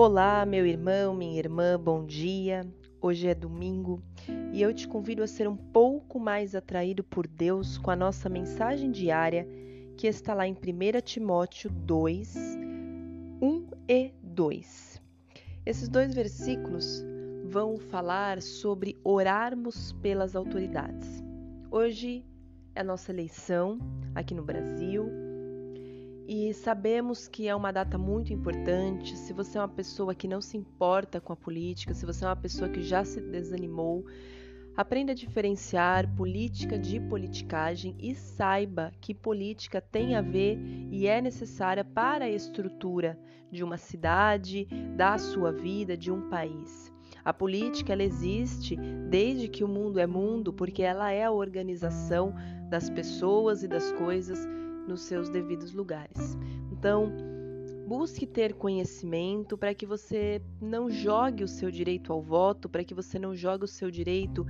Olá, meu irmão, minha irmã, bom dia. Hoje é domingo e eu te convido a ser um pouco mais atraído por Deus com a nossa mensagem diária que está lá em 1 Timóteo 2, 1 e 2. Esses dois versículos vão falar sobre orarmos pelas autoridades. Hoje é a nossa eleição aqui no Brasil e sabemos que é uma data muito importante. Se você é uma pessoa que não se importa com a política, se você é uma pessoa que já se desanimou, aprenda a diferenciar política de politicagem e saiba que política tem a ver e é necessária para a estrutura de uma cidade, da sua vida, de um país. A política ela existe desde que o mundo é mundo, porque ela é a organização das pessoas e das coisas nos seus devidos lugares. Então, busque ter conhecimento para que você não jogue o seu direito ao voto, para que você não jogue o seu direito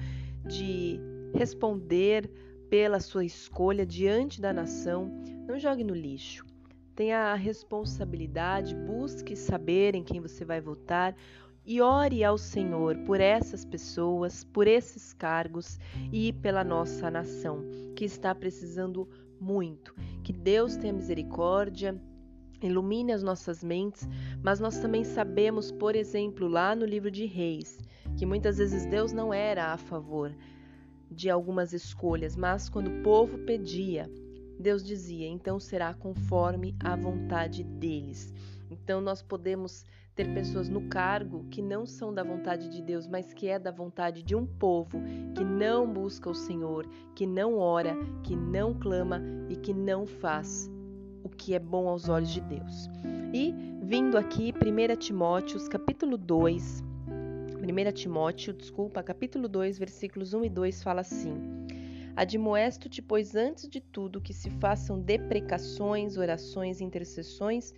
de responder pela sua escolha diante da nação, não jogue no lixo. Tenha a responsabilidade, busque saber em quem você vai votar e ore ao Senhor por essas pessoas, por esses cargos e pela nossa nação, que está precisando muito. Que Deus tenha misericórdia, ilumine as nossas mentes, mas nós também sabemos, por exemplo, lá no livro de Reis, que muitas vezes Deus não era a favor de algumas escolhas, mas quando o povo pedia, Deus dizia: então será conforme a vontade deles. Então nós podemos ter pessoas no cargo que não são da vontade de Deus, mas que é da vontade de um povo que não busca o Senhor, que não ora, que não clama e que não faz o que é bom aos olhos de Deus. E vindo aqui 1 Timóteo, capítulo 2, 1 Timóteo, desculpa, capítulo 2, versículos 1 e 2 fala assim: Admoesto-te, pois, antes de tudo, que se façam deprecações, orações, intercessões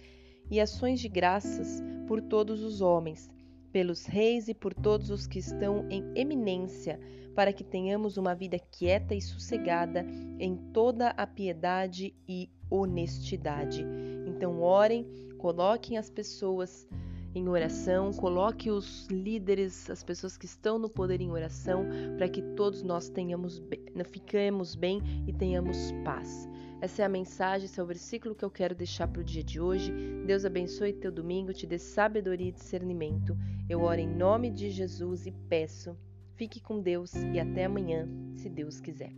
e ações de graças por todos os homens, pelos reis e por todos os que estão em eminência, para que tenhamos uma vida quieta e sossegada em toda a piedade e honestidade. Então, orem, coloquem as pessoas em oração, coloque os líderes, as pessoas que estão no poder em oração, para que todos nós tenhamos, fiquemos bem e tenhamos paz. Essa é a mensagem, esse é o versículo que eu quero deixar para o dia de hoje. Deus abençoe teu domingo, te dê sabedoria e discernimento. Eu oro em nome de Jesus e peço. Fique com Deus e até amanhã, se Deus quiser.